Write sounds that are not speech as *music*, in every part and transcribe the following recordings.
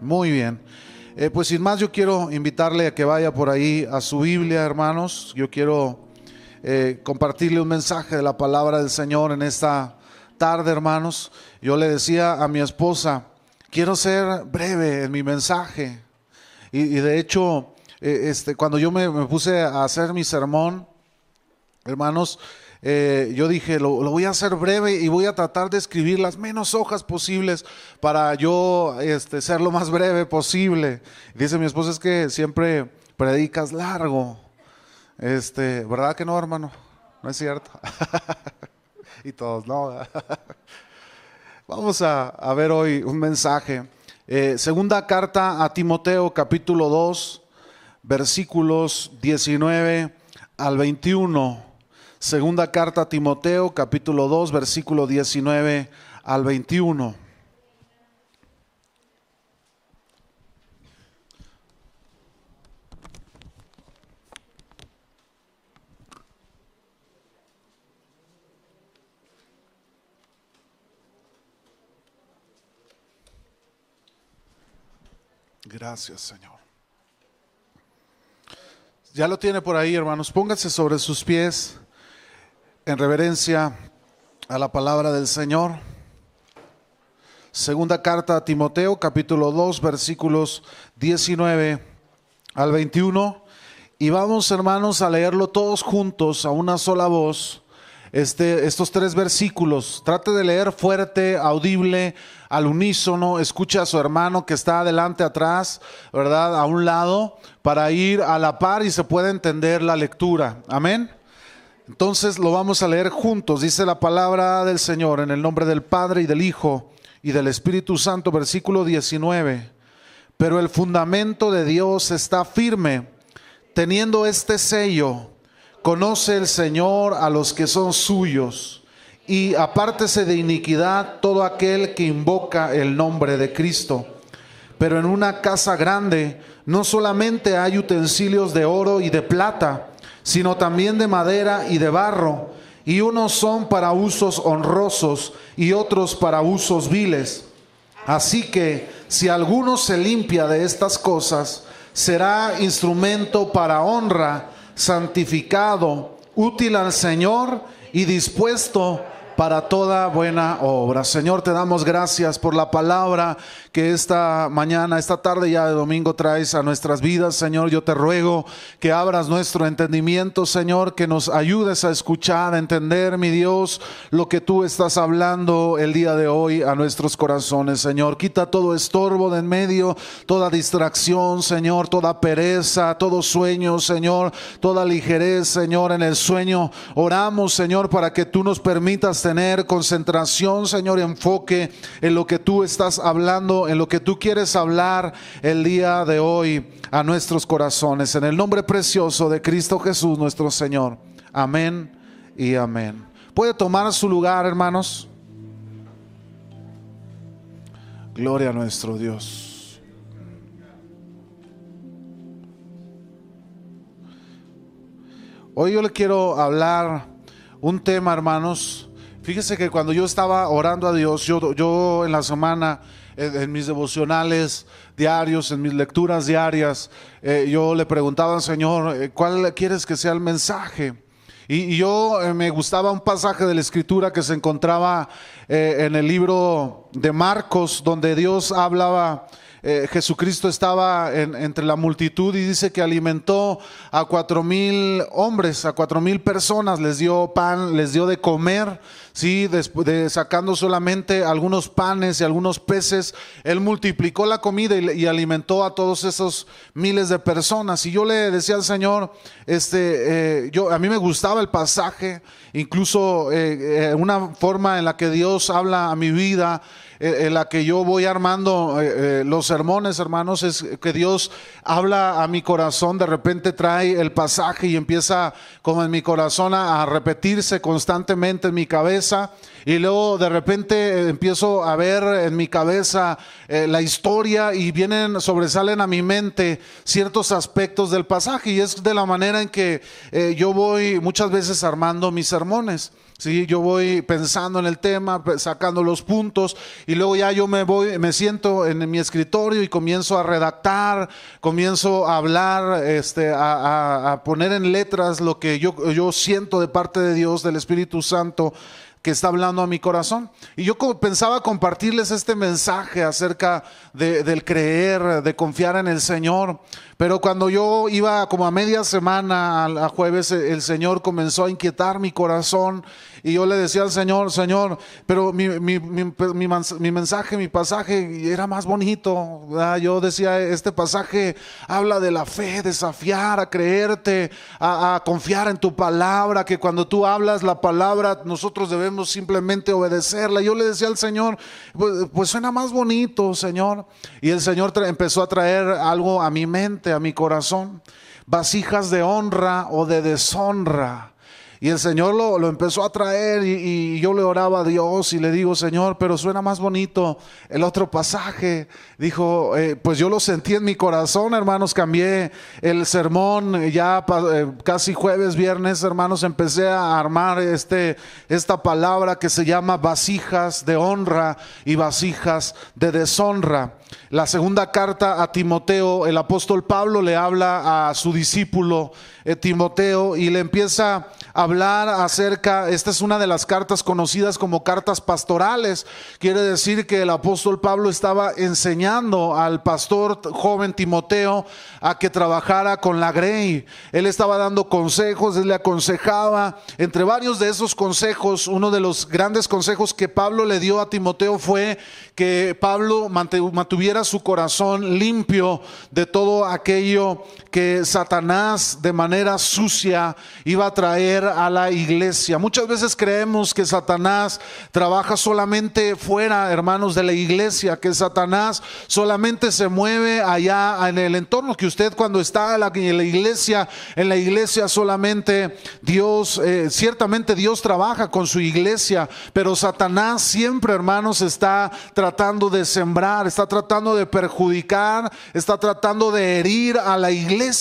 Muy bien. Eh, pues sin más, yo quiero invitarle a que vaya por ahí a su Biblia, hermanos. Yo quiero eh, compartirle un mensaje de la palabra del Señor en esta tarde, hermanos. Yo le decía a mi esposa, quiero ser breve en mi mensaje. Y, de hecho, eh, este, cuando yo me, me puse a hacer mi sermón, hermanos, eh, yo dije, lo, voy a hacer breve y voy a tratar de escribir las menos hojas posibles para yo este, ser lo más breve posible. Dice mi esposa, es que siempre predicas largo. Este, ¿Verdad que no, hermano? No es cierto. *laughs* y todos, no. *laughs* Vamos a, ver hoy un mensaje. Eh, segunda carta a Timoteo, capítulo 2, versículos 19 al 21. Segunda carta a Timoteo, capítulo 2, versículo 19 al 21. Gracias, Señor. Ya lo tiene por ahí, hermanos. Pónganse sobre sus pies en reverencia a la palabra del Señor. Segunda carta a Timoteo, capítulo 2, versículos 19 al 21. Y vamos, hermanos, a leerlo todos juntos a una sola voz. Este, estos tres versículos. Trate de leer fuerte, audible, al unísono. Escuche a su hermano que está adelante, atrás, ¿verdad? A un lado, para ir a la par y se pueda entender la lectura. Amén. Entonces lo vamos a leer juntos. Dice la palabra del Señor en el nombre del Padre y del Hijo y del Espíritu Santo, versículo 19. Pero el fundamento de Dios está firme, teniendo este sello. Conoce el Señor a los que son suyos y apártese de iniquidad todo aquel que invoca el nombre de Cristo. Pero en una casa grande no solamente hay utensilios de oro y de plata, sino también de madera y de barro, y unos son para usos honrosos y otros para usos viles. Así que si alguno se limpia de estas cosas, será instrumento para honra, santificado, útil al Señor y dispuesto para toda buena obra. Señor, te damos gracias por la palabra que esta mañana, esta tarde ya de domingo traes a nuestras vidas. Señor, yo te ruego que abras nuestro entendimiento, Señor, que nos ayudes a escuchar, a entender, mi Dios, lo que tú estás hablando el día de hoy a nuestros corazones, Señor. Quita todo estorbo de en medio, toda distracción, Señor, toda pereza, todo sueño, Señor, toda ligerez, Señor, en el sueño. Oramos, Señor, para que tú nos permitas tener concentración, Señor, enfoque en lo que tú estás hablando en lo que tú quieres hablar el día de hoy a nuestros corazones. En el nombre precioso de Cristo Jesús, nuestro Señor. Amén y amén. ¿Puede tomar su lugar, hermanos? Gloria a nuestro Dios. Hoy yo le quiero hablar un tema, hermanos. Fíjese que cuando yo estaba orando a Dios, yo, yo en la semana en, mis devocionales diarios, en mis lecturas diarias, eh, yo le preguntaba al Señor, eh, ¿cuál quieres que sea el mensaje? Y, yo eh, me gustaba un pasaje de la escritura que se encontraba en el libro de Marcos, donde Dios hablaba Jesucristo estaba entre la multitud y dice que alimentó a cuatro mil hombres, a cuatro mil personas, les dio pan, les dio de comer. ¿sí? de, sacando solamente algunos panes y algunos peces, Él multiplicó la comida y, alimentó a todos esos miles de personas. Y yo le decía al Señor, este, eh, yo, a mí me gustaba el pasaje, incluso eh, eh, una forma en la que Dios habla a mi vida en la que yo voy armando los sermones, hermanos, es que Dios habla a mi corazón, de repente trae el pasaje y empieza como en mi corazón a repetirse constantemente en mi cabeza y luego de repente eh, empiezo a ver en mi cabeza eh, la historia y vienen, sobresalen a mi mente ciertos aspectos del pasaje y es de la manera en que eh, yo voy muchas veces armando mis sermones. Sí, yo voy pensando en el tema, sacando los puntos y luego ya yo me voy, me siento en mi escritorio y comienzo a redactar, comienzo a hablar, este, a, a poner en letras lo que yo, siento de parte de Dios, del Espíritu Santo que está hablando a mi corazón. Y yo pensaba compartirles este mensaje acerca de, del creer, de confiar en el Señor. Pero cuando yo iba como a media semana, a, jueves, el Señor comenzó a inquietar mi corazón y yo le decía al Señor, Señor, pero mi, mi, mi, mensaje, mi pasaje era más bonito. Yo decía, este pasaje habla de la fe, desafiar, a creerte, a, a confiar en tu palabra, que cuando tú hablas la palabra nosotros debemos simplemente obedecerla. Yo le decía al Señor, pues, pues suena más bonito, Señor. Y el Señor empezó a traer algo a mi mente a mi corazón, vasijas de honra o de deshonra. Y el Señor lo, empezó a traer y, yo le oraba a Dios y le digo, Señor, pero suena más bonito el otro pasaje. Dijo, eh, pues yo lo sentí en mi corazón, hermanos, cambié el sermón ya eh, casi jueves, viernes, hermanos, empecé a armar este, esta palabra que se llama vasijas de honra y vasijas de deshonra. La segunda carta a Timoteo, el apóstol Pablo le habla a su discípulo eh, Timoteo y le empieza a hablar acerca, esta es una de las cartas conocidas como cartas pastorales, quiere decir que el apóstol Pablo estaba enseñando al pastor joven Timoteo a que trabajara con la Grey, él estaba dando consejos, él le aconsejaba, entre varios de esos consejos, uno de los grandes consejos que Pablo le dio a Timoteo fue que Pablo mantuviera su corazón limpio de todo aquello que Satanás de manera sucia iba a traer a la iglesia. Muchas veces creemos que Satanás trabaja solamente fuera, hermanos, de la iglesia, que Satanás solamente se mueve allá en el entorno, que usted cuando está en la, iglesia, en la iglesia solamente Dios, eh, ciertamente Dios trabaja con su iglesia, pero Satanás siempre, hermanos, está tratando de sembrar, está tratando de perjudicar, está tratando de herir a la iglesia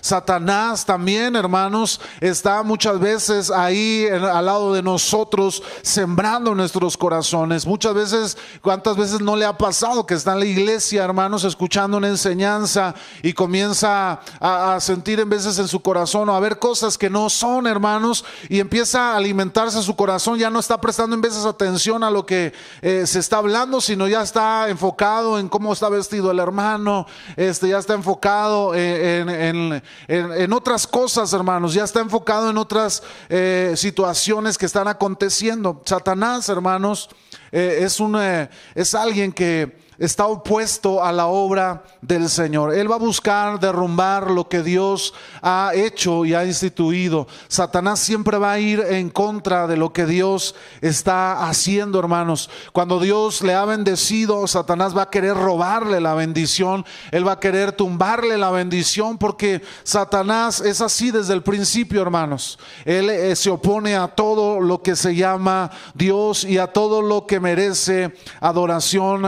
Satanás también, hermanos, está muchas veces ahí al lado de nosotros, sembrando nuestros corazones. Muchas veces, ¿cuántas veces no le ha pasado que está en la iglesia, hermanos, escuchando una enseñanza y comienza a, sentir en veces en su corazón o a ver cosas que no son, hermanos, y empieza a alimentarse su corazón, ya no está prestando en veces atención a lo que eh, se está hablando, sino ya está enfocado en cómo está vestido el hermano, este, ya está enfocado en en, otras cosas, hermanos, ya está enfocado en otras eh, situaciones que están aconteciendo. Satanás, hermanos, eh, es, un, eh, es alguien que está opuesto a la obra del Señor. Él va a buscar derrumbar lo que Dios ha hecho y ha instituido. Satanás siempre va a ir en contra de lo que Dios está haciendo, hermanos. Cuando Dios le ha bendecido, Satanás va a querer robarle la bendición. Él va a querer tumbarle la bendición porque Satanás es así desde el principio, hermanos. Él eh, se opone a todo lo que se llama Dios y a todo lo que merece adoración.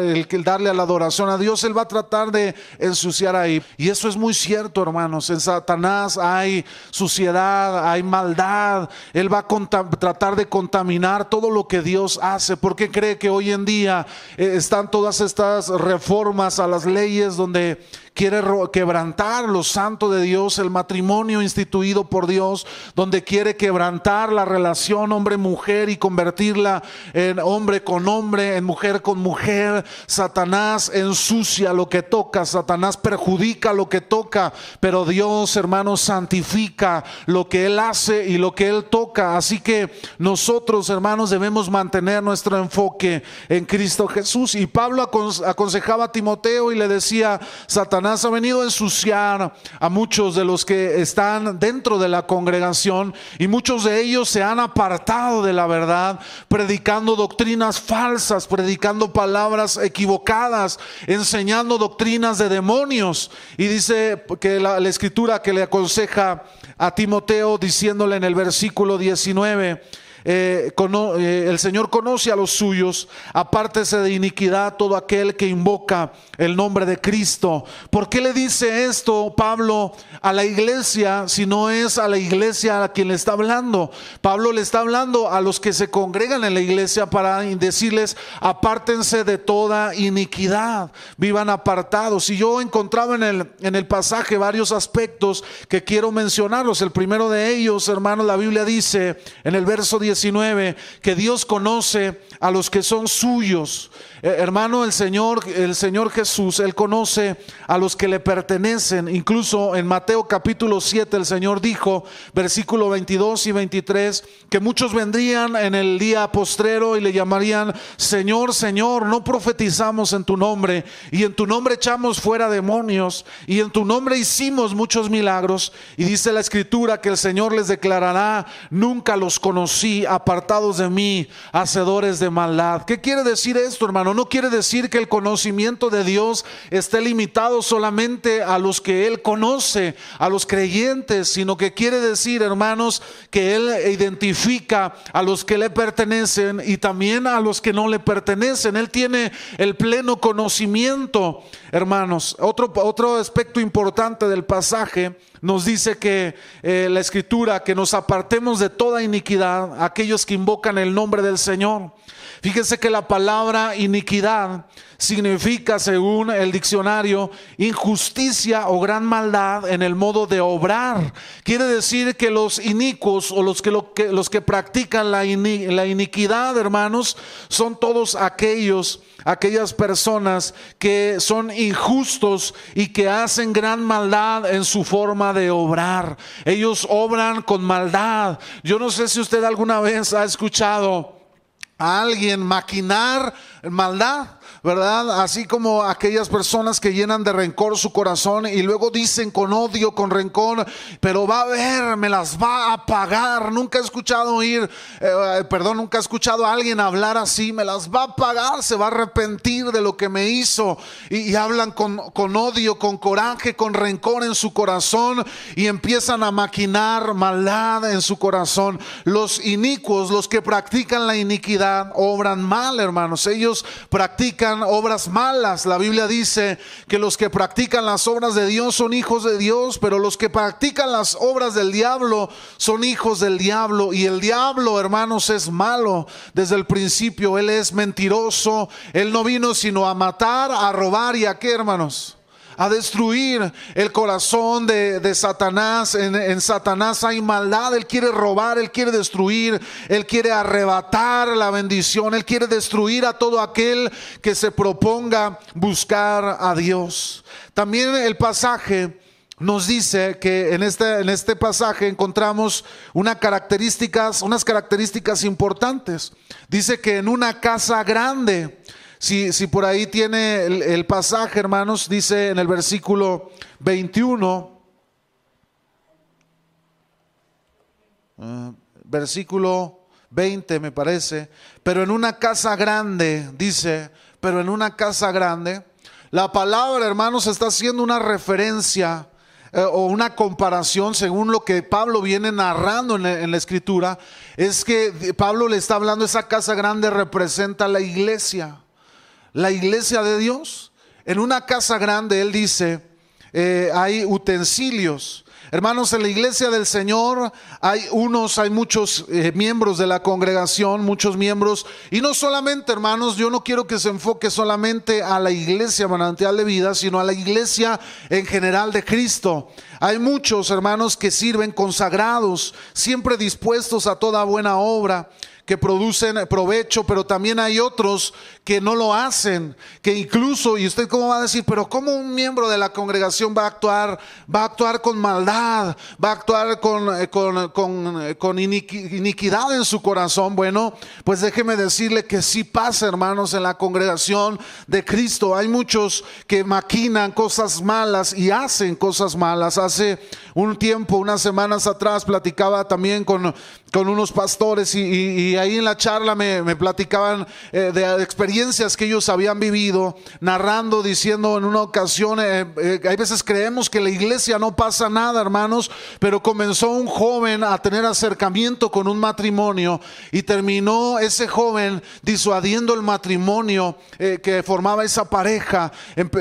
El, darle a la adoración a Dios, Él va a tratar de ensuciar ahí. Y eso es muy cierto, hermanos. En Satanás hay suciedad, hay maldad. Él va a tratar de contaminar todo lo que Dios hace. porque cree que hoy en día eh, están todas estas reformas a las leyes donde quiere quebrantar lo santo de Dios, el matrimonio instituido por Dios, donde quiere quebrantar la relación hombre-mujer y convertirla en hombre con hombre, en mujer con mujer. Satanás ensucia lo que toca, Satanás perjudica lo que toca, pero Dios, hermanos, santifica lo que Él hace y lo que Él toca. Así que nosotros, hermanos, debemos mantener nuestro enfoque en Cristo Jesús. Y Pablo aconsejaba a Timoteo y le decía, Satanás, ha venido a ensuciar a muchos de los que están dentro de la congregación y muchos de ellos se han apartado de la verdad, predicando doctrinas falsas, predicando palabras equivocadas, enseñando doctrinas de demonios. Y dice que la, escritura que le aconseja a Timoteo diciéndole en el versículo 19, eh, eh, el Señor conoce a los suyos, apártese de iniquidad todo aquel que invoca el nombre de Cristo. ¿Por qué le dice esto Pablo a la iglesia si no es a la iglesia a quien le está hablando? Pablo le está hablando a los que se congregan en la iglesia para decirles, apártense de toda iniquidad, vivan apartados. Y yo encontraba en el, en el pasaje varios aspectos que quiero mencionarlos. El primero de ellos, hermanos, la Biblia dice en el verso 10, 19, que Dios conoce a los que son suyos. Eh, hermano, el Señor, el Señor Jesús, Él conoce a los que le pertenecen. Incluso en Mateo capítulo 7 el Señor dijo, versículo 22 y 23, que muchos vendrían en el día postrero y le llamarían, Señor, Señor, no profetizamos en tu nombre y en tu nombre echamos fuera demonios y en tu nombre hicimos muchos milagros. Y dice la escritura que el Señor les declarará, nunca los conocí, apartados de mí, hacedores de maldad. ¿Qué quiere decir esto, hermano? no quiere decir que el conocimiento de Dios esté limitado solamente a los que Él conoce, a los creyentes, sino que quiere decir, hermanos, que Él identifica a los que le pertenecen y también a los que no le pertenecen. Él tiene el pleno conocimiento, hermanos. Otro, otro aspecto importante del pasaje nos dice que eh, la escritura, que nos apartemos de toda iniquidad, aquellos que invocan el nombre del Señor. Fíjense que la palabra iniquidad significa, según el diccionario, injusticia o gran maldad en el modo de obrar. Quiere decir que los inicuos o los que, los que practican la, la iniquidad, hermanos, son todos aquellos, aquellas personas que son injustos y que hacen gran maldad en su forma de obrar. Ellos obran con maldad. Yo no sé si usted alguna vez ha escuchado alguien maquinar maldad. ¿Verdad? Así como aquellas personas que llenan de rencor su corazón y luego dicen con odio, con rencor, pero va a ver, me las va a pagar. Nunca he escuchado oír, eh, perdón, nunca he escuchado a alguien hablar así, me las va a pagar, se va a arrepentir de lo que me hizo. Y, hablan con, con odio, con coraje, con rencor en su corazón y empiezan a maquinar maldad en su corazón. Los inicuos, los que practican la iniquidad, obran mal, hermanos. Ellos practican obras malas. La Biblia dice que los que practican las obras de Dios son hijos de Dios, pero los que practican las obras del diablo son hijos del diablo. Y el diablo, hermanos, es malo desde el principio. Él es mentiroso. Él no vino sino a matar, a robar y a qué, hermanos a destruir el corazón de, Satanás. En, Satanás hay maldad, Él quiere robar, Él quiere destruir, Él quiere arrebatar la bendición, Él quiere destruir a todo aquel que se proponga buscar a Dios. También el pasaje nos dice que en este, en este pasaje encontramos características, unas características importantes. Dice que en una casa grande, si, por ahí tiene el, pasaje, hermanos, dice en el versículo 21, ah, versículo 20 me parece, pero en una casa grande, dice, pero en una casa grande, la palabra, hermanos, está haciendo una referencia eh, o una comparación según lo que Pablo viene narrando en la, escritura, es que Pablo le está hablando, esa casa grande representa la iglesia la iglesia de Dios. En una casa grande, él dice, eh, hay utensilios. Hermanos, en la iglesia del Señor hay unos, hay muchos eh, miembros de la congregación, muchos miembros. Y no solamente, hermanos, yo no quiero que se enfoque solamente a la iglesia manantial de vida, sino a la iglesia en general de Cristo. Hay muchos hermanos que sirven consagrados, siempre dispuestos a toda buena obra que producen provecho, pero también hay otros que no lo hacen, que incluso, y usted cómo va a decir, pero ¿cómo un miembro de la congregación va a actuar? Va a actuar con maldad, va a actuar con, eh, con, eh, con, iniquidad en su corazón. Bueno, pues déjeme decirle que sí pasa, hermanos, en la congregación de Cristo. Hay muchos que maquinan cosas malas y hacen cosas malas. Hace un tiempo, unas semanas atrás, platicaba también con, con unos pastores y, ahí en la charla me, platicaban eh, de experiencias que ellos habían vivido, narrando, diciendo en una ocasión, eh, eh, hay veces creemos que la iglesia no pasa nada, hermanos, pero comenzó un joven a tener acercamiento con un matrimonio y terminó ese joven disuadiendo el matrimonio que formaba esa pareja,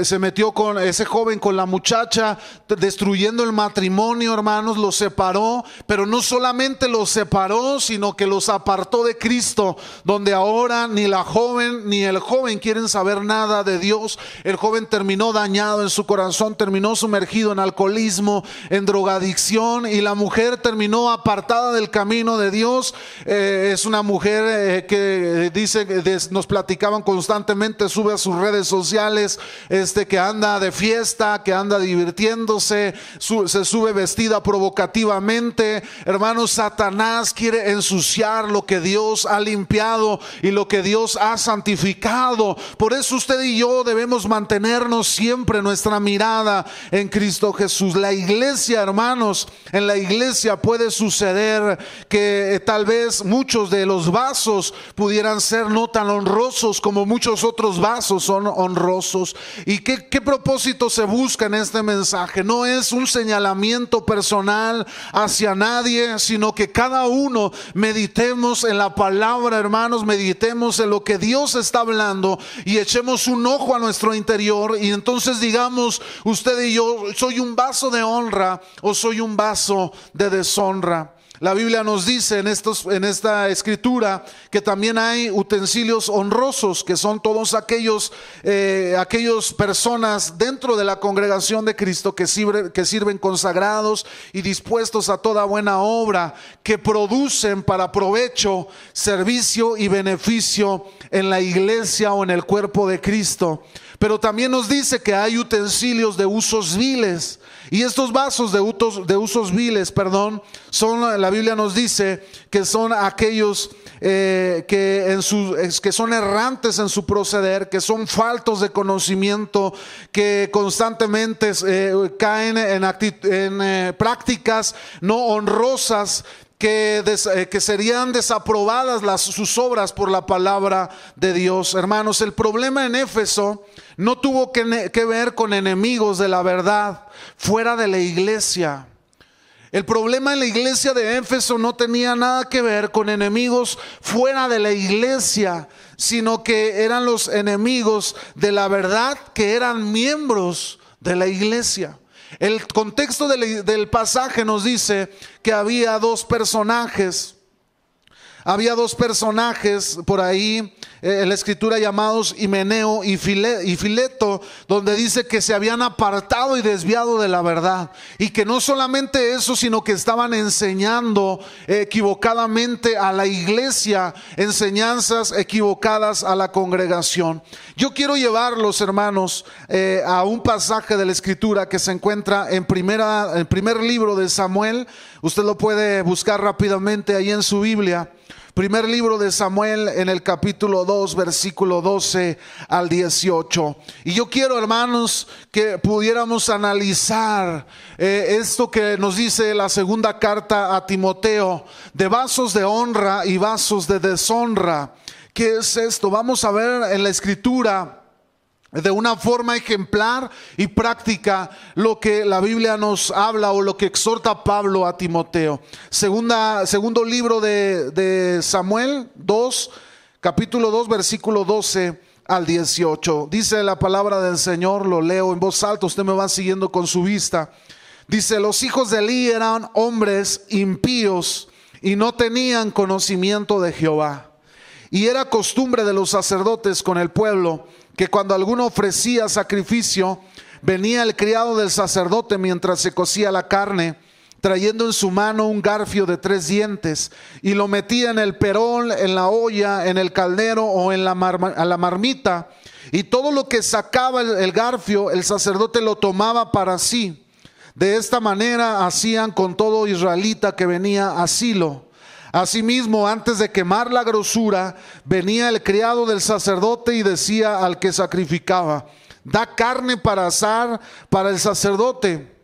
se metió con ese joven con la muchacha, destruyendo el matrimonio, hermanos, lo separó, pero no solamente lo separó, sino que los apartó de Cristo, donde ahora ni la joven ni el joven quieren saber nada de Dios. El joven terminó dañado en su corazón, terminó sumergido en alcoholismo, en drogadicción, y la mujer terminó apartada del camino de Dios. Eh, es una mujer eh, que dice, nos platicaban constantemente, sube a sus redes sociales, este, que anda de fiesta, que anda divirtiéndose, se sube vestida provocativamente. Hermanos, Satanás quiere ensuciar lo que Dios ha limpiado y lo que Dios ha santificado. Por eso usted y yo debemos mantenernos siempre nuestra mirada en Cristo Jesús. La iglesia, hermanos, en la iglesia puede suceder que eh, tal vez muchos de los vasos pudieran ser no tan honrosos como muchos otros vasos son honrosos. ¿Y qué, qué propósito se busca en este mensaje? No es un señalamiento personal hacia nadie, sino que cada uno uno, meditemos en la palabra, hermanos, meditemos en lo que Dios está hablando y echemos un ojo a nuestro interior y entonces digamos, usted y yo, soy un vaso de honra o soy un vaso de deshonra. La Biblia nos dice en, estos, en esta escritura que también hay utensilios honrosos, que son todos aquellos, eh, personas dentro de la congregación de Cristo que, que sirven consagrados y dispuestos a toda buena obra, que producen para provecho, servicio y beneficio en la iglesia o en el cuerpo de Cristo. Pero también nos dice que hay utensilios de usos viles. Y estos vasos de usos, de usos viles, perdón, son, la Biblia nos dice que son aquellos eh, que, en su, que son errantes en su proceder, que son faltos de conocimiento, que constantemente eh, caen en, eh, prácticas no honrosas que, que, serían desaprobadas las, sus obras por la palabra de Dios. Hermanos, el problema en Éfeso no tuvo que ver con enemigos de la verdad fuera de la iglesia. El problema en la iglesia de Éfeso no tenía nada que ver con enemigos fuera de la iglesia, sino que eran los enemigos de la verdad que eran miembros de la iglesia. El contexto del, del pasaje nos dice que había dos personajes había dos personajes por ahí eh, en la escritura llamados Himeneo y, Fileto, donde dice que se habían apartado y desviado de la verdad. Y que no solamente eso, sino que estaban enseñando equivocadamente a la iglesia, enseñanzas equivocadas a la congregación. Yo quiero llevarlos, hermanos, eh, a un pasaje de la escritura que se encuentra en, primera, en el primer libro de Samuel. Usted lo puede buscar rápidamente ahí en su Biblia. Primer libro de Samuel en el capítulo 2, versículo 12 al 18. Y yo quiero, hermanos, que pudiéramos analizar eh, esto que nos dice la segunda carta a Timoteo, de vasos de honra y vasos de deshonra. ¿Qué es esto? Vamos a ver en la escritura de una forma ejemplar y práctica lo que la Biblia nos habla o lo que exhorta Pablo a Timoteo. Segunda, segundo libro de, de Samuel 2, capítulo 2, versículo 12 al 18. Dice la palabra del Señor, lo leo en voz alta, usted me va siguiendo con su vista. Dice, los hijos de Eli eran hombres impíos y no tenían conocimiento de Jehová. Y era costumbre de los sacerdotes con el pueblo que cuando alguno ofrecía sacrificio, venía el criado del sacerdote mientras se cocía la carne, trayendo en su mano un garfio de tres dientes, y lo metía en el perón, en la olla, en el caldero o en la, la marmita, y todo lo que sacaba el, el garfio, el sacerdote lo tomaba para sí. De esta manera hacían con todo israelita que venía a Silo. Asimismo, antes de quemar la grosura, venía el criado del sacerdote y decía al que sacrificaba, da carne para asar para el sacerdote.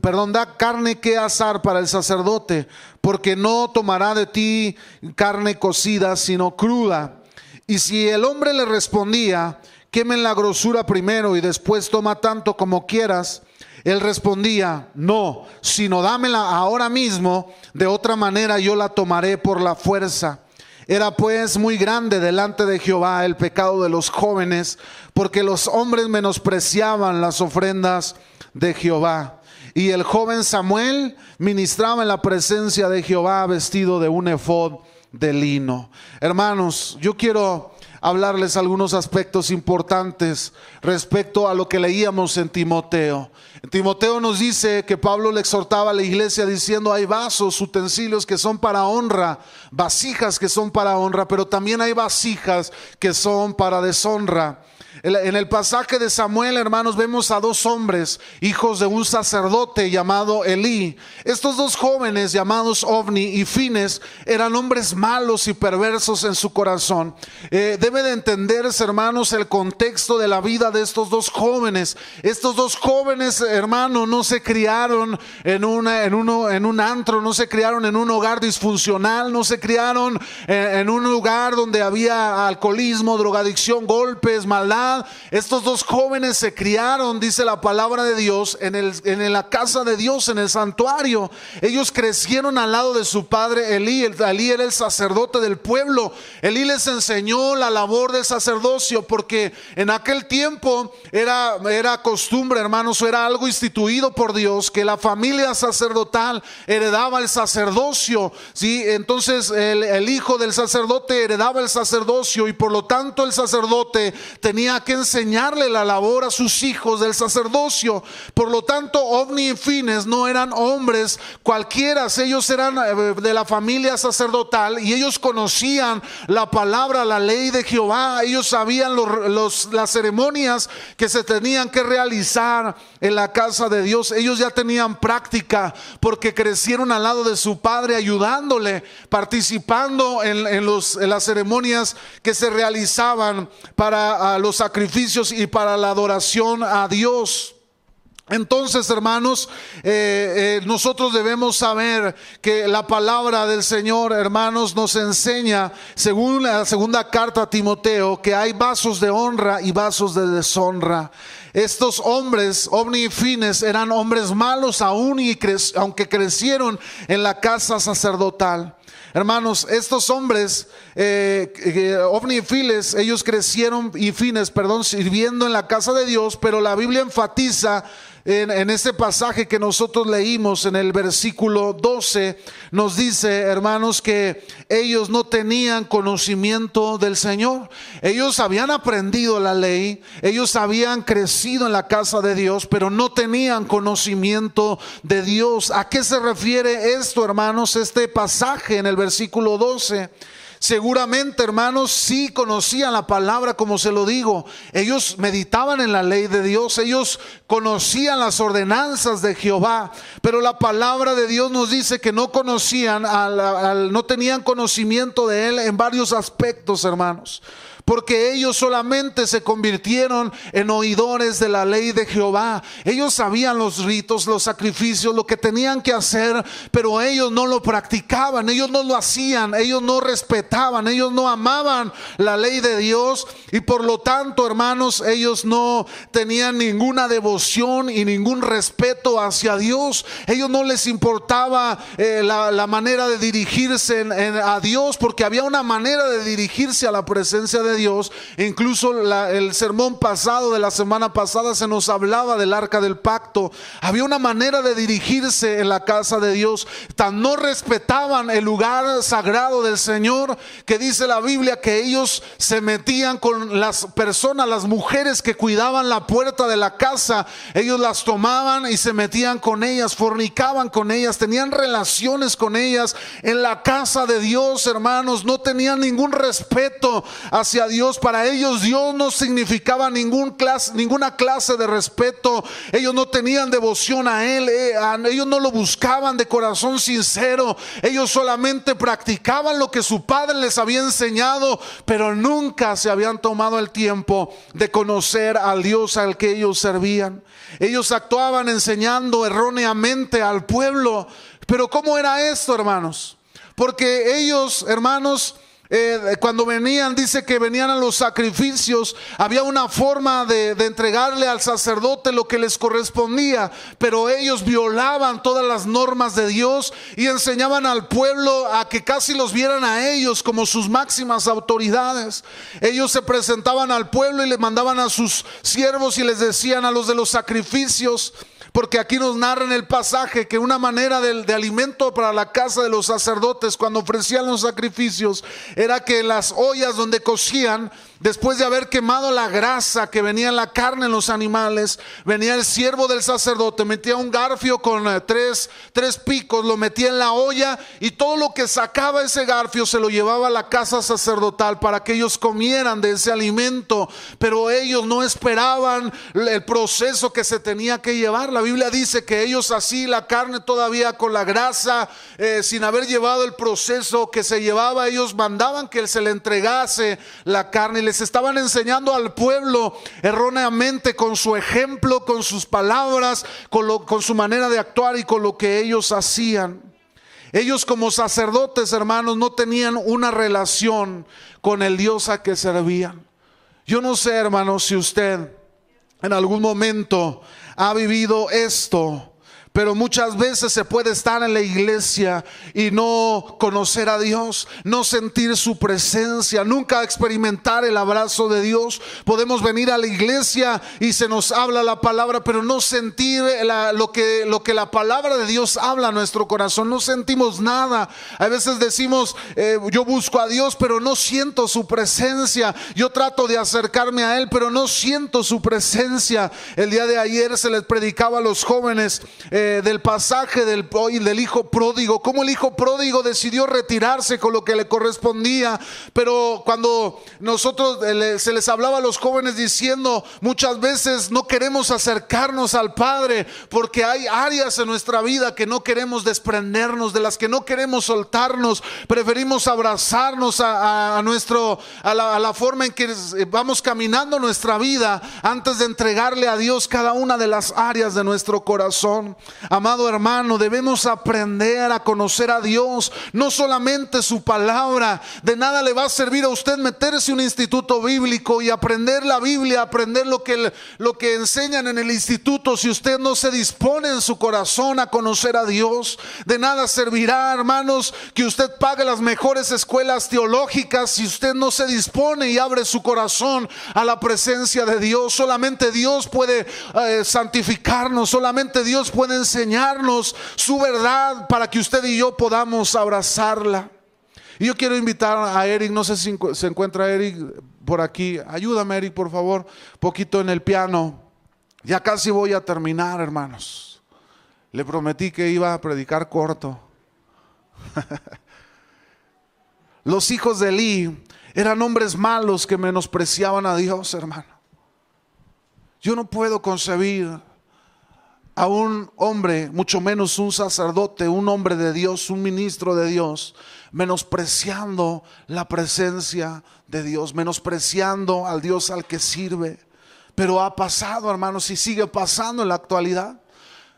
perdón, da carne que asar para el sacerdote, porque no tomará de ti carne cocida, sino cruda. Y si el hombre le respondía, quemen la grosura primero y después toma tanto como quieras, él respondía, no, sino dámela ahora mismo, de otra manera yo la tomaré por la fuerza. Era pues muy grande delante de Jehová el pecado de los jóvenes, porque los hombres menospreciaban las ofrendas de Jehová. Y el joven Samuel ministraba en la presencia de Jehová vestido de un efod de lino. Hermanos, yo quiero hablarles algunos aspectos importantes respecto a lo que leíamos en Timoteo. Timoteo nos dice que Pablo le exhortaba a la iglesia diciendo hay vasos, utensilios que son para honra, vasijas que son para honra, pero también hay vasijas que son para deshonra. En el pasaje de Samuel, hermanos, vemos a dos hombres, hijos de un sacerdote llamado Elí. Estos dos jóvenes llamados Ovni y Fines eran hombres malos y perversos en su corazón. Eh, debe de entenderse, hermanos, el contexto de la vida de estos dos jóvenes. Estos dos jóvenes, hermanos, no se criaron en, una, en, uno, en un antro, no se criaron en un hogar disfuncional, no se criaron en, en un lugar donde había alcoholismo, drogadicción, golpes, maldad estos dos jóvenes se criaron, dice la palabra de Dios, en, el, en la casa de Dios, en el santuario. Ellos crecieron al lado de su padre Elí. Elí era el sacerdote del pueblo. Elí les enseñó la labor del sacerdocio porque en aquel tiempo era, era costumbre, hermanos, era algo instituido por Dios que la familia sacerdotal heredaba el sacerdocio. ¿sí? Entonces el, el hijo del sacerdote heredaba el sacerdocio y por lo tanto el sacerdote tenía que enseñarle la labor a sus hijos del sacerdocio. Por lo tanto, Ovni y Fines no eran hombres cualquiera, ellos eran eh, de la familia sacerdotal y ellos conocían la palabra, la ley de Jehová, ellos sabían las ceremonias que se tenían que realizar en la casa de Dios. Ellos ya tenían práctica porque crecieron al lado de su padre ayudándole, participando en, las ceremonias que se realizaban para los sacrificios y para la adoración a Dios. Entonces, hermanos, eh, eh, nosotros debemos saber que la palabra del Señor, hermanos, nos enseña, según la segunda carta a Timoteo, que hay vasos de honra y vasos de deshonra. Estos hombres, Ovni y Fines, eran hombres malos aún y aunque crecieron en la casa sacerdotal. Hermanos, estos hombres, eh, ovni y files, ellos crecieron y fines, perdón, sirviendo en la casa de Dios, pero la Biblia enfatiza en, en este pasaje que nosotros leímos en el versículo 12, nos dice, hermanos, que ellos no tenían conocimiento del Señor. Ellos habían aprendido la ley, ellos habían crecido en la casa de Dios, pero no tenían conocimiento de Dios. ¿A qué se refiere esto, hermanos? Este pasaje en el versículo 12. Seguramente, hermanos, sí conocían la palabra, como se lo digo. Ellos meditaban en la ley de Dios, ellos conocían las ordenanzas de Jehová, pero la palabra de Dios nos dice que no conocían, no tenían conocimiento de Él en varios aspectos, hermanos porque ellos solamente se convirtieron en oidores de la ley de Jehová. Ellos sabían los ritos, los sacrificios, lo que tenían que hacer, pero ellos no lo practicaban, ellos no lo hacían, ellos no respetaban, ellos no amaban la ley de Dios y por lo tanto, hermanos, ellos no tenían ninguna devoción y ningún respeto hacia Dios. Ellos no les importaba eh, la, manera de dirigirse a Dios, porque había una manera de dirigirse a la presencia de Dios. Incluso el sermón pasado de la semana pasada se nos hablaba del arca del pacto. Había una manera de dirigirse en la casa de Dios. Tan no respetaban el lugar sagrado del Señor que dice la Biblia que ellos se metían con las personas, las mujeres que cuidaban la puerta de la casa. Ellos las tomaban y se metían con ellas, fornicaban con ellas, tenían relaciones con ellas en la casa de Dios, hermanos. No tenían ningún respeto hacia Dios. Para ellos Dios no significaba ningún clase, ninguna clase de respeto. Ellos no tenían devoción a Él. Eh, ellos no lo buscaban de corazón sincero. Ellos solamente practicaban lo que su padre les había enseñado, pero nunca se habían tomado el tiempo de conocer al Dios al que ellos servían. Ellos actuaban enseñando erróneamente al pueblo. Pero ¿cómo era esto, hermanos? Porque ellos, hermanos, eh, cuando venían, dice que venían a los sacrificios, había una forma de, de, entregarle al sacerdote lo que les correspondía, pero ellos violaban todas las normas de Dios y enseñaban al pueblo a que casi los vieran a ellos como sus máximas autoridades. Ellos se presentaban al pueblo y le mandaban a sus siervos y les decían a los de los sacrificios, porque aquí nos narran el pasaje que una manera de, de, alimento para la casa de los sacerdotes cuando ofrecían los sacrificios era que las ollas donde cocían Después de haber quemado la grasa que venía en la carne en los animales, venía el siervo del sacerdote, metía un garfio con eh, tres, tres picos, lo metía en la olla y todo lo que sacaba ese garfio se lo llevaba a la casa sacerdotal para que ellos comieran de ese alimento. Pero ellos no esperaban el proceso que se tenía que llevar. La Biblia dice que ellos así la carne todavía con la grasa, eh, sin haber llevado el proceso que se llevaba, ellos mandaban que se le entregase la carne y les estaban enseñando al pueblo erróneamente con su ejemplo, con sus palabras, con, con su manera de actuar y con lo que ellos hacían. Ellos como sacerdotes, hermanos, no tenían una relación con el Dios a que servían. Yo no sé, hermanos, si usted en algún momento ha vivido esto pero muchas veces se puede estar en la iglesia y no conocer a Dios, no sentir su presencia, nunca experimentar el abrazo de Dios. Podemos venir a la iglesia y se nos habla la palabra, pero no sentir lo, que, lo que la palabra de Dios habla a nuestro corazón. No sentimos nada. A veces decimos, eh, yo busco a Dios, pero no siento su presencia. Yo trato de acercarme a Él, pero no siento su presencia. El día de ayer se les predicaba a los jóvenes. Eh, del pasaje del, del hijo pródigo, cómo el hijo pródigo decidió retirarse con lo que le correspondía, pero cuando nosotros eh, se les hablaba a los jóvenes diciendo, muchas veces no queremos acercarnos al Padre porque hay áreas en nuestra vida que no queremos desprendernos, de las que no queremos soltarnos, preferimos abrazarnos a, nuestro, a la, a la forma en que vamos caminando nuestra vida antes de entregarle a Dios cada una de las áreas de nuestro corazón. Amado hermano, debemos aprender a conocer a Dios, no solamente su palabra. De nada le va a servir a usted meterse en un instituto bíblico y aprender la Biblia, aprender lo que, lo que enseñan en el instituto si usted no se dispone en su corazón a conocer a Dios. De nada servirá, hermanos, que usted pague las mejores escuelas teológicas si usted no se dispone y abre su corazón a la presencia de Dios. Solamente Dios puede eh, santificarnos, solamente Dios puede enseñarnos su verdad para que usted y yo podamos abrazarla. Y yo quiero invitar a Eric, no sé si se encuentra Eric por aquí. Ayúdame Eric, por favor, poquito en el piano. Ya casi voy a terminar, hermanos. Le prometí que iba a predicar corto. *laughs* Los hijos de Eli eran hombres malos que menospreciaban a Dios, hermano. Yo no puedo concebir a un hombre, mucho menos un sacerdote, un hombre de Dios, un ministro de Dios, menospreciando la presencia de Dios, menospreciando al Dios al que sirve. Pero ha pasado, hermanos, y sigue pasando en la actualidad.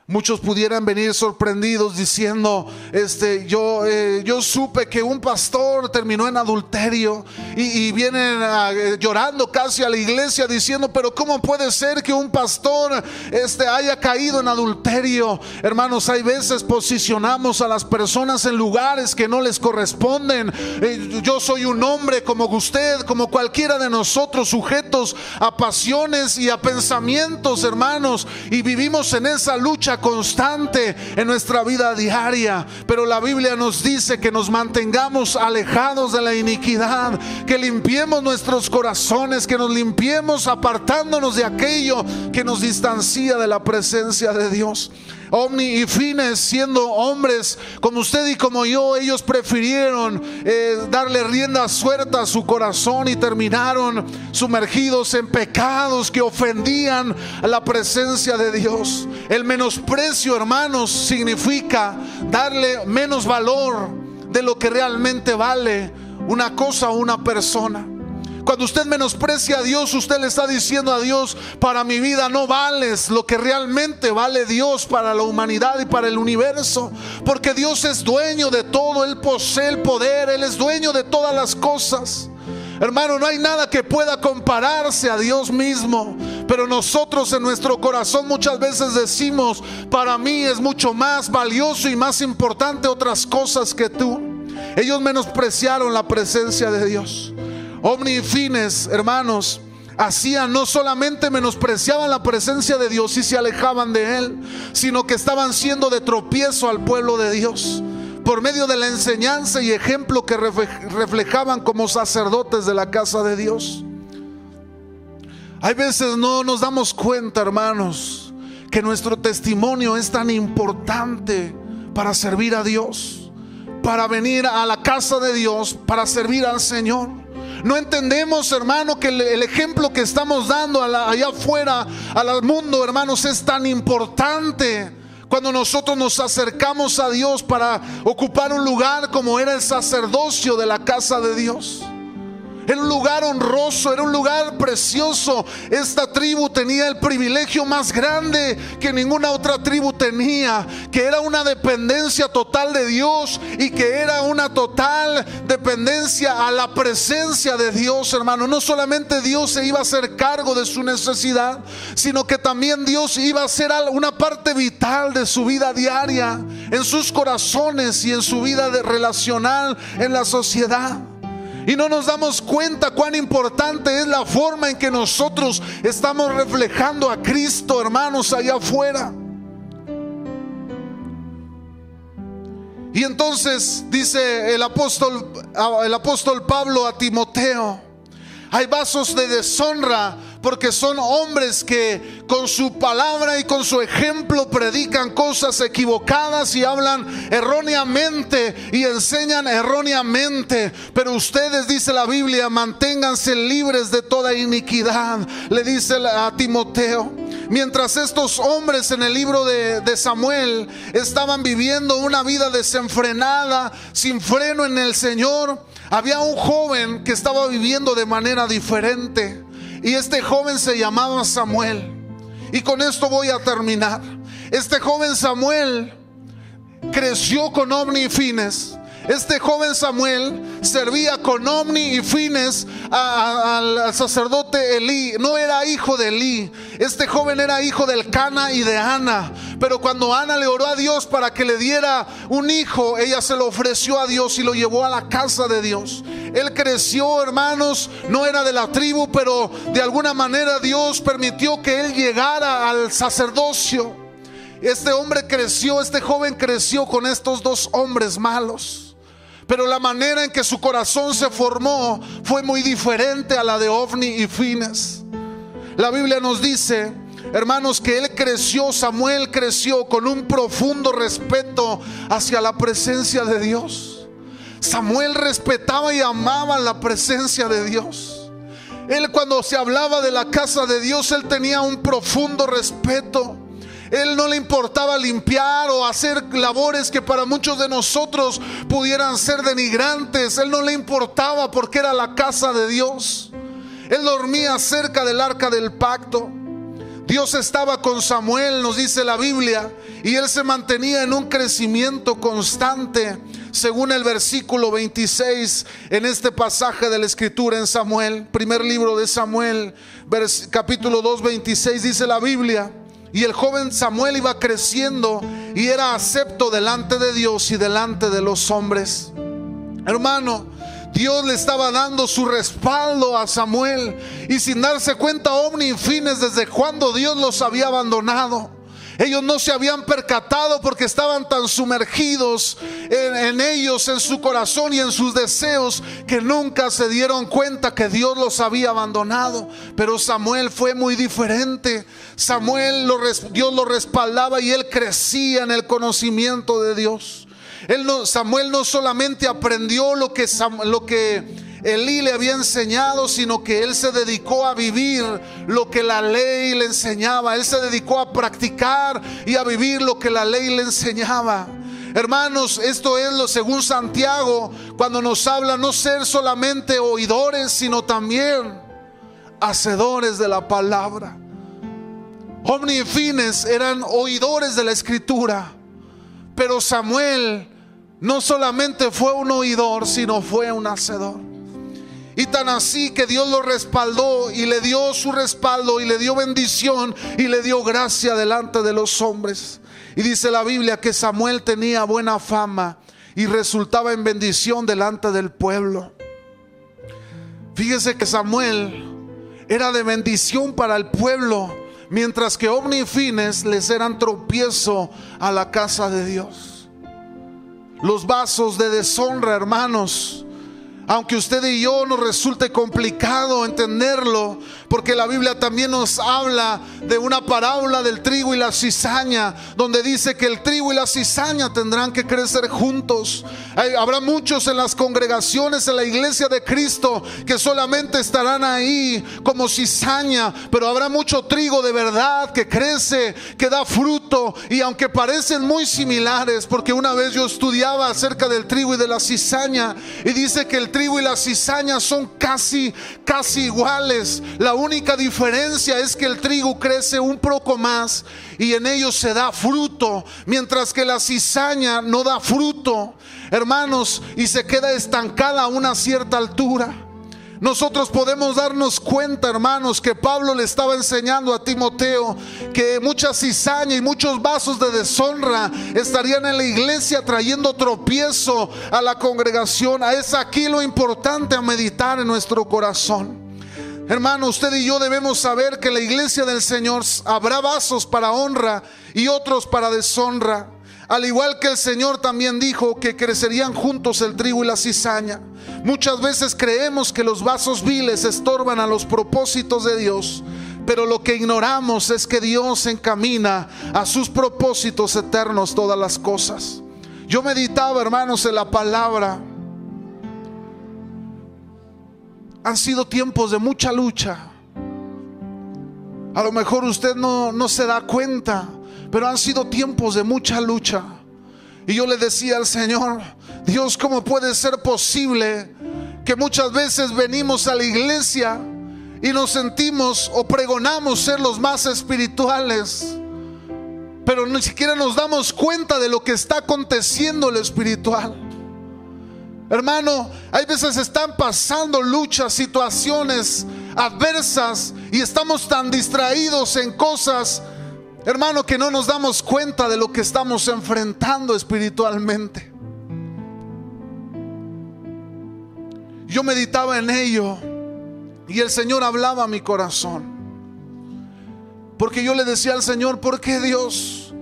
Muchos pudieran venir sorprendidos diciendo, este, yo, eh, yo supe que un pastor terminó en adulterio y, vienen eh, llorando casi a la iglesia diciendo, pero ¿cómo puede ser que un pastor este, haya caído en adulterio? Hermanos, hay veces posicionamos a las personas en lugares que no les corresponden. Eh, yo soy un hombre como usted, como cualquiera de nosotros, sujetos a pasiones y a pensamientos, hermanos, y vivimos en esa lucha constante en nuestra vida diaria. Pero la Biblia nos dice que nos mantengamos alejados de la iniquidad, que limpiemos nuestros corazones, que nos limpiemos apartándonos de aquello que nos distancia de la presencia de Dios. Omni y Fines, siendo hombres como usted y como yo, ellos prefirieron eh, darle rienda suelta a su corazón y terminaron sumergidos en pecados que ofendían a la presencia de Dios. El menosprecio, hermanos, significa darle menos valor de lo que realmente vale una cosa o una persona. Cuando usted menosprecia a Dios, usted le está diciendo a Dios, para mi vida no vales lo que realmente vale Dios para la humanidad y para el universo. Porque Dios es dueño de todo, Él posee el poder, Él es dueño de todas las cosas. Hermano, no hay nada que pueda compararse a Dios mismo. Pero nosotros en nuestro corazón muchas veces decimos, para mí es mucho más valioso y más importante otras cosas que tú. Ellos menospreciaron la presencia de Dios. Omni fines, hermanos, hacían no solamente menospreciaban la presencia de Dios y se alejaban de Él, sino que estaban siendo de tropiezo al pueblo de Dios por medio de la enseñanza y ejemplo que reflejaban como sacerdotes de la casa de Dios. Hay veces no nos damos cuenta, hermanos, que nuestro testimonio es tan importante para servir a Dios, para venir a la casa de Dios, para servir al Señor. No entendemos, hermano, que el, ejemplo que estamos dando allá afuera, al mundo, hermanos, es tan importante. Cuando nosotros nos acercamos a Dios para ocupar un lugar como era el sacerdocio de la casa de Dios. Era un lugar honroso, era un lugar precioso. Esta tribu tenía el privilegio más grande que ninguna otra tribu tenía, que era una dependencia total de Dios y que era una total dependencia a la presencia de Dios, hermano. No solamente Dios se iba a hacer cargo de su necesidad, sino que también Dios iba a ser una parte vital de su vida diaria, en sus corazones y en su vida de relacional en la sociedad. Y no nos damos cuenta cuán importante es la forma en que nosotros estamos reflejando a Cristo, hermanos, allá afuera. Y entonces dice el apóstol, el apóstol Pablo a Timoteo, hay vasos de deshonra porque son hombres que con su palabra y con su ejemplo predican cosas equivocadas y hablan erróneamente y enseñan erróneamente. Pero ustedes, dice la Biblia, manténganse libres de toda iniquidad, le dice a Timoteo. Mientras estos hombres en el libro de, de Samuel estaban viviendo una vida desenfrenada, sin freno en el Señor, había un joven que estaba viviendo de manera diferente. Y este joven se llamaba Samuel. Y con esto voy a terminar. Este joven Samuel creció con Omni y Fines. Este joven Samuel servía con omni y fines al sacerdote Elí. No era hijo de Elí. Este joven era hijo del Cana y de Ana. Pero cuando Ana le oró a Dios para que le diera un hijo, ella se lo ofreció a Dios y lo llevó a la casa de Dios. Él creció, hermanos, no era de la tribu, pero de alguna manera Dios permitió que él llegara al sacerdocio. Este hombre creció, este joven creció con estos dos hombres malos. Pero la manera en que su corazón se formó fue muy diferente a la de Ovni y Fines. La Biblia nos dice, hermanos, que él creció, Samuel creció con un profundo respeto hacia la presencia de Dios. Samuel respetaba y amaba la presencia de Dios. Él cuando se hablaba de la casa de Dios, él tenía un profundo respeto. Él no le importaba limpiar o hacer labores que para muchos de nosotros pudieran ser denigrantes. Él no le importaba porque era la casa de Dios. Él dormía cerca del arca del pacto. Dios estaba con Samuel, nos dice la Biblia, y él se mantenía en un crecimiento constante, según el versículo 26 en este pasaje de la escritura en Samuel, primer libro de Samuel, capítulo 2, 26, dice la Biblia. Y el joven Samuel iba creciendo y era acepto delante de Dios y delante de los hombres. Hermano, Dios le estaba dando su respaldo a Samuel y sin darse cuenta, Omni Fines desde cuando Dios los había abandonado. Ellos no se habían percatado porque estaban tan sumergidos en, ellos, en su corazón y en sus deseos, que nunca se dieron cuenta que Dios los había abandonado. Pero Samuel fue muy diferente. Samuel, lo, Dios lo respaldaba y él crecía en el conocimiento de Dios. Él no, Samuel no solamente aprendió lo que, lo que Elí le había enseñado, sino que él se dedicó a vivir lo que la ley le enseñaba. Él se dedicó a practicar y a vivir lo que la ley le enseñaba. Hermanos, esto es lo según Santiago, cuando nos habla no ser solamente oidores, sino también hacedores de la palabra. Omni y Fines eran oidores de la escritura, pero Samuel no solamente fue un oidor, sino fue un hacedor. Y tan así que Dios lo respaldó y le dio su respaldo y le dio bendición y le dio gracia delante de los hombres. Y dice la Biblia que Samuel tenía buena fama y resultaba en bendición delante del pueblo. Fíjese que Samuel era de bendición para el pueblo, mientras que Omnifines les eran tropiezo a la casa de Dios. Los vasos de deshonra, hermanos, aunque usted y yo nos resulte complicado entenderlo, porque la Biblia también nos habla de una parábola del trigo y la cizaña, donde dice que el trigo y la cizaña tendrán que crecer juntos. habrá muchos en las congregaciones, en la iglesia de Cristo, que solamente estarán ahí como cizaña, pero habrá mucho trigo de verdad que crece, que da fruto, y aunque parecen muy similares, porque una vez yo estudiaba acerca del trigo y de la cizaña, y dice que el trigo y la cizaña son casi, casi iguales. Única diferencia es que el trigo crece un poco más y en ellos se da fruto, mientras que la cizaña no da fruto, hermanos, y se queda estancada a una cierta altura. Nosotros podemos darnos cuenta, hermanos, que Pablo le estaba enseñando a Timoteo que mucha cizaña y muchos vasos de deshonra estarían en la iglesia trayendo tropiezo a la congregación. Es aquí lo importante a meditar en nuestro corazón. Hermano, usted y yo debemos saber que la iglesia del Señor habrá vasos para honra y otros para deshonra. Al igual que el Señor también dijo que crecerían juntos el trigo y la cizaña. Muchas veces creemos que los vasos viles estorban a los propósitos de Dios, pero lo que ignoramos es que Dios encamina a sus propósitos eternos todas las cosas. Yo meditaba, hermanos, en la palabra. Han sido tiempos de mucha lucha. A lo mejor usted no, no se da cuenta, pero han sido tiempos de mucha lucha. Y yo le decía al Señor, Dios, ¿cómo puede ser posible que muchas veces venimos a la iglesia y nos sentimos o pregonamos ser los más espirituales? Pero ni siquiera nos damos cuenta de lo que está aconteciendo en lo espiritual. Hermano, hay veces están pasando luchas, situaciones adversas y estamos tan distraídos en cosas Hermano, que no nos damos cuenta de lo que estamos enfrentando espiritualmente. Yo meditaba en ello y el Señor hablaba a mi corazón. Porque yo le decía al Señor, ¿por qué Dios?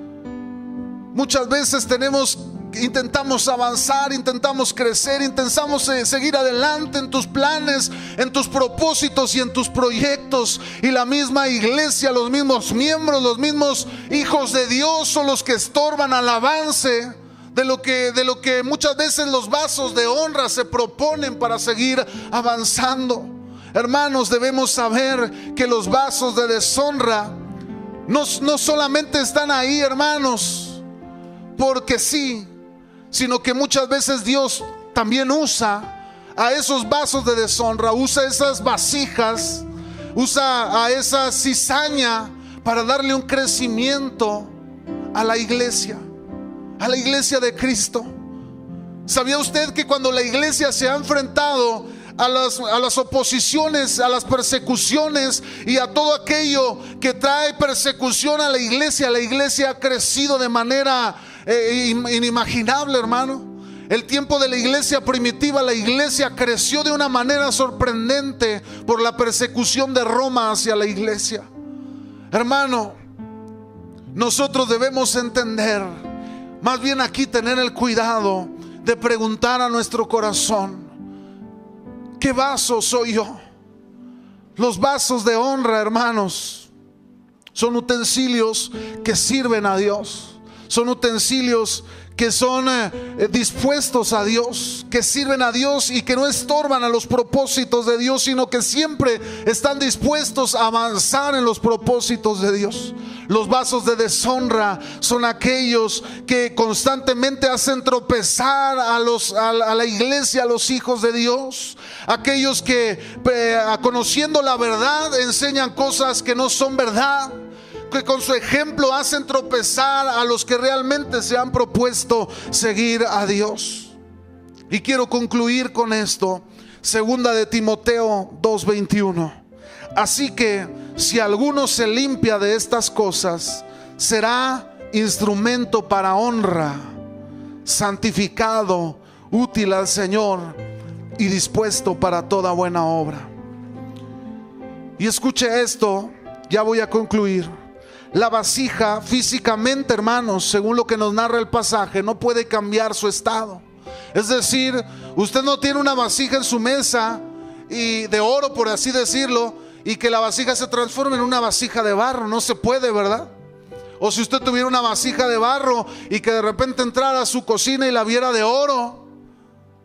Muchas veces tenemos intentamos avanzar, intentamos crecer, intentamos eh, seguir adelante en tus planes, en tus propósitos y en tus proyectos. Y la misma iglesia, los mismos miembros, los mismos hijos de Dios son los que estorban al avance de lo que de lo que muchas veces los vasos de honra se proponen para seguir avanzando. Hermanos, debemos saber que los vasos de deshonra no, no solamente están ahí, hermanos, porque sí, sino que muchas veces Dios también usa a esos vasos de deshonra, usa esas vasijas, usa a esa cizaña para darle un crecimiento a la iglesia, a la iglesia de Cristo. ¿Sabía usted que cuando la iglesia se ha enfrentado a las, a las, oposiciones, a las persecuciones y a todo aquello que trae persecución a la iglesia, la iglesia ha crecido de manera eh, inimaginable, hermano. El tiempo de la iglesia primitiva, la iglesia creció de una manera sorprendente por la persecución de Roma hacia la iglesia. Hermano, nosotros debemos entender, más bien aquí tener el cuidado de preguntar a nuestro corazón, ¿qué vaso soy yo? Los vasos de honra, hermanos, son utensilios que sirven a Dios. Son utensilios que son eh, eh, dispuestos a Dios, que sirven a Dios y que no estorban a los propósitos de Dios, sino que siempre están dispuestos a avanzar en los propósitos de Dios. Los vasos de deshonra son aquellos que constantemente hacen tropezar a, la iglesia, a los hijos de Dios. Aquellos que eh, conociendo la verdad enseñan cosas que no son verdad que con su ejemplo hacen tropezar a los que realmente se han propuesto seguir a Dios. Y quiero concluir con esto, segunda de Timoteo 2:21. Así que si alguno se limpia de estas cosas, será instrumento para honra, santificado, útil al Señor y dispuesto para toda buena obra. Y escuche esto, ya voy a concluir. La vasija físicamente, hermanos, según lo que nos narra el pasaje, no puede cambiar su estado. Es decir, usted no tiene una vasija en su mesa y de oro, por así decirlo, y que la vasija se transforme en una vasija de barro. No se puede, ¿verdad? O si usted tuviera una vasija de barro y que de repente entrara a su cocina y la viera de oro,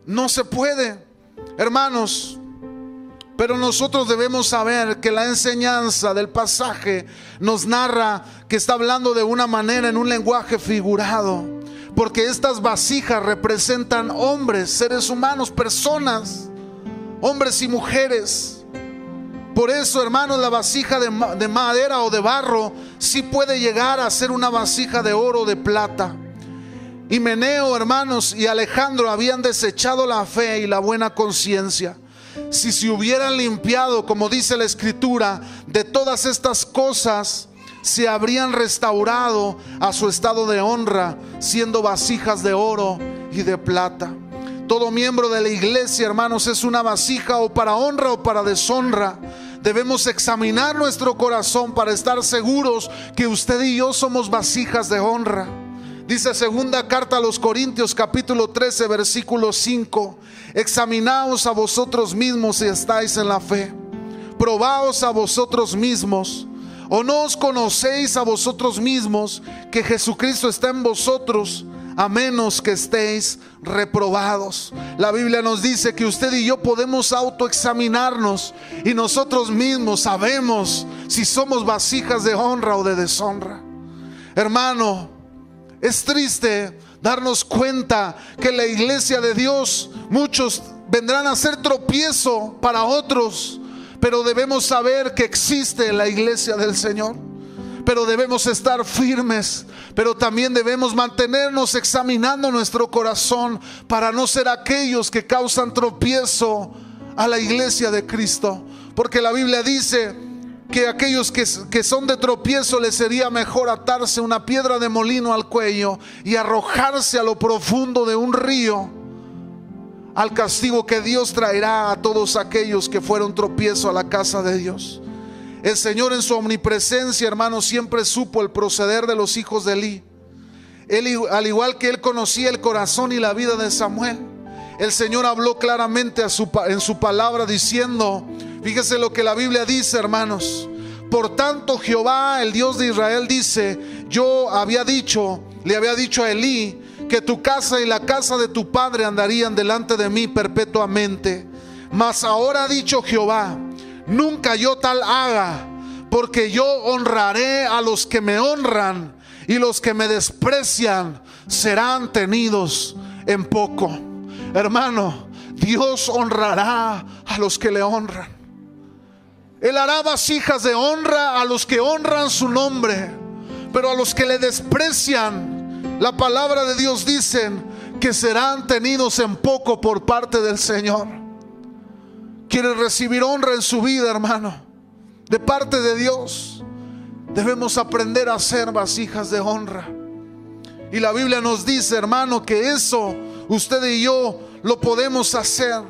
no se puede. Hermanos, pero nosotros debemos saber que la enseñanza del pasaje nos narra que está hablando de una manera en un lenguaje figurado. Porque estas vasijas representan hombres, seres humanos, personas, hombres y mujeres. Por eso, hermanos, la vasija de, de madera o de barro sí puede llegar a ser una vasija de oro o de plata. Y Meneo, hermanos, y Alejandro habían desechado la fe y la buena conciencia si se hubieran limpiado, como dice la escritura, de todas estas cosas, se habrían restaurado a su estado de honra, siendo vasijas de oro y de plata. Todo miembro de la iglesia, hermanos, es una vasija o para honra o para deshonra. Debemos examinar nuestro corazón para estar seguros que usted y yo somos vasijas de honra. Dice segunda carta a los Corintios capítulo 13 versículo 5. Examinaos a vosotros mismos si estáis en la fe. Probaos a vosotros mismos. ¿O no os conocéis a vosotros mismos que Jesucristo está en vosotros? a menos que estéis reprobados. La Biblia nos dice que usted y yo podemos autoexaminarnos y nosotros mismos sabemos si somos vasijas de honra o de deshonra. Hermano, es triste darnos cuenta que la iglesia de Dios, muchos vendrán a ser tropiezo para otros, pero debemos saber que existe la iglesia del Señor. Pero debemos estar firmes, pero también debemos mantenernos examinando nuestro corazón para no ser aquellos que causan tropiezo a la iglesia de Cristo. Porque la Biblia dice, que aquellos que, que, son de tropiezo les sería mejor atarse una piedra de molino al cuello y arrojarse a lo profundo de un río al castigo que Dios traerá a todos aquellos que fueron tropiezo a la casa de Dios. El Señor en su omnipresencia, hermano, siempre supo el proceder de los hijos de Eli. Él, al igual que él conocía el corazón y la vida de Samuel, el Señor habló claramente en su palabra diciendo, fíjese lo que la Biblia dice, hermanos. Por tanto, Jehová, el Dios de Israel, dice, yo había dicho, le había dicho a Elí, que tu casa y la casa de tu padre andarían delante de mí perpetuamente. Mas ahora ha dicho Jehová, nunca yo tal haga, porque yo honraré a los que me honran y los que me desprecian serán tenidos en poco. Hermano, Dios honrará a los que le honran. Él hará vasijas de honra a los que honran su nombre, pero a los que le desprecian, la palabra de Dios dice que serán tenidos en poco por parte del Señor. Quiere recibir honra en su vida, hermano, de parte de Dios. Debemos aprender a ser vasijas de honra. Y la Biblia nos dice, hermano, que eso usted y yo lo podemos hacer.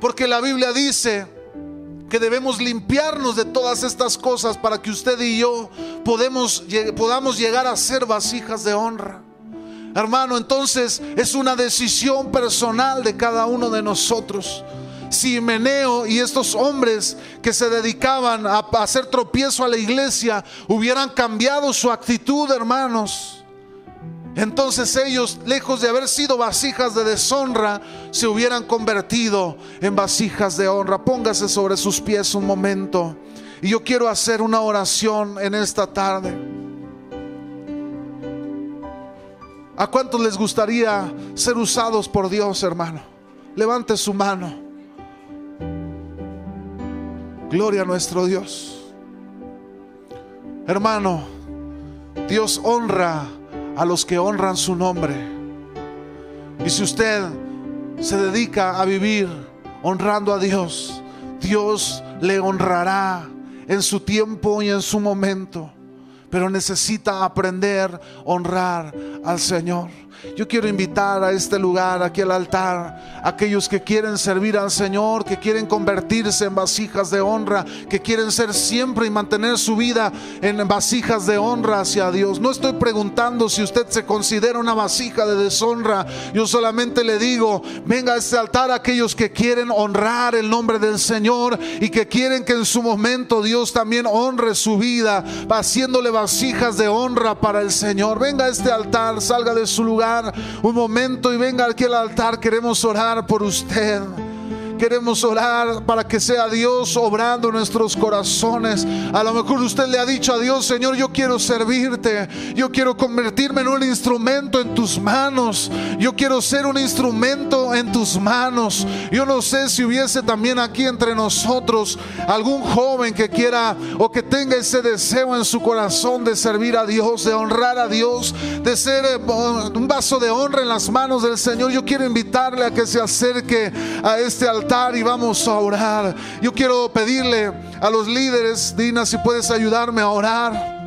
Porque la Biblia dice que debemos limpiarnos de todas estas cosas para que usted y yo podamos llegar a ser vasijas de honra. Hermano, entonces es una decisión personal de cada uno de nosotros. Si Meneo y estos hombres que se dedicaban a hacer tropiezo a la iglesia hubieran cambiado su actitud, hermanos, entonces ellos, lejos de haber sido vasijas de deshonra, se hubieran convertido en vasijas de honra. Póngase sobre sus pies un momento. Y yo quiero hacer una oración en esta tarde. ¿A cuántos les gustaría ser usados por Dios, hermano? Levante su mano. Gloria a nuestro Dios. Hermano, Dios honra a los que honran su nombre. Y si usted se dedica a vivir honrando a Dios, Dios le honrará en su tiempo y en su momento. Pero necesita aprender a honrar al Señor. Yo quiero invitar a este lugar, aquí al altar, aquellos que quieren servir al Señor, que quieren convertirse en vasijas de honra, que quieren ser siempre y mantener su vida en vasijas de honra hacia Dios. No estoy preguntando si usted se considera una vasija de deshonra. Yo solamente le digo, venga a este altar aquellos que quieren honrar el nombre del Señor y que quieren que en su momento Dios también honre su vida, haciéndole vasijas de honra para el Señor. Venga a este altar, salga de su lugar un momento y venga aquí al altar. Queremos orar por usted. Queremos orar para que sea Dios obrando nuestros corazones. A lo mejor usted le ha dicho a Dios, Señor, yo quiero servirte. Yo quiero convertirme en un instrumento en tus manos. Yo quiero ser un instrumento en tus manos. Yo no sé si hubiese también aquí entre nosotros algún joven que quiera o que tenga ese deseo en su corazón de servir a Dios, de honrar a Dios, de ser eh, un vaso de honra en las manos del Señor. Yo quiero invitarle a que se acerque a este altar y vamos a orar. Yo quiero pedirle a los líderes, Dina, si puedes ayudarme a orar.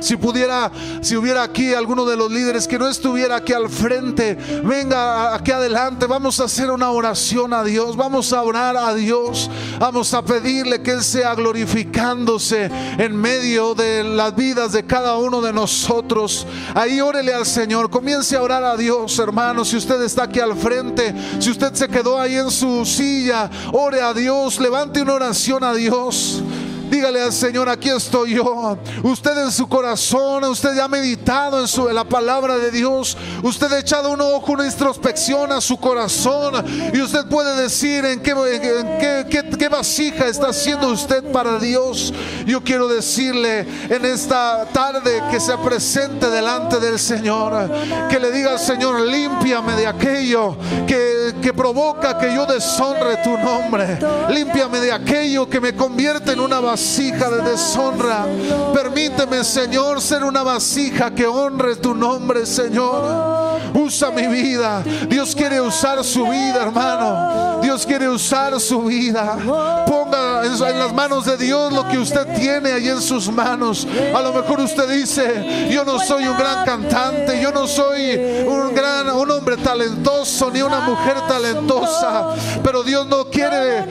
Si pudiera, si hubiera aquí alguno de los líderes que no estuviera aquí al frente, venga aquí adelante. Vamos a hacer una oración a Dios. Vamos a orar a Dios. Vamos a pedirle que Él sea glorificándose en medio de las vidas de cada uno de nosotros. Ahí órele al Señor. Comience a orar a Dios, hermano. Si usted está aquí al frente, si usted se quedó ahí en su silla, ore a Dios. Levante una oración a Dios. Dígale al Señor, aquí estoy yo. Usted en su corazón, usted ha meditado en, su, la palabra de Dios. Usted ha echado un ojo, una introspección a su corazón. Y usted puede decir en qué, en qué, vasija está haciendo usted para Dios. Yo quiero decirle en esta tarde que se presente delante del Señor. Que le diga al Señor, límpiame de aquello que, que provoca que yo deshonre tu nombre. Límpiame de aquello que me convierte en una vasija vasija de deshonra. Permíteme, Señor, ser una vasija que honre tu nombre, Señor. Usa mi vida. Dios quiere usar su vida, hermano. Dios quiere usar su vida. Ponga en las manos de Dios lo que usted tiene ahí en sus manos. A lo mejor usted dice, yo no soy un gran cantante, yo no soy un gran un hombre talentoso ni una mujer talentosa, pero Dios no quiere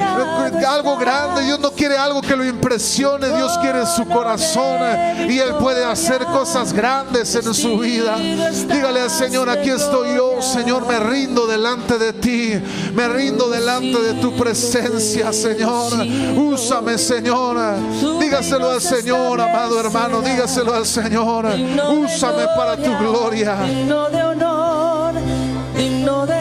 algo grande, Dios no quiere algo que lo impresione Dios quiere su corazón eh, y Él puede hacer cosas grandes en su vida. Dígale al Señor, aquí estoy yo, Señor, me rindo delante de ti, me rindo delante de tu presencia, Señor. Úsame, Señor. Dígaselo al Señor, amado hermano, dígaselo al Señor. Úsame para tu gloria. Digno de honor, digno de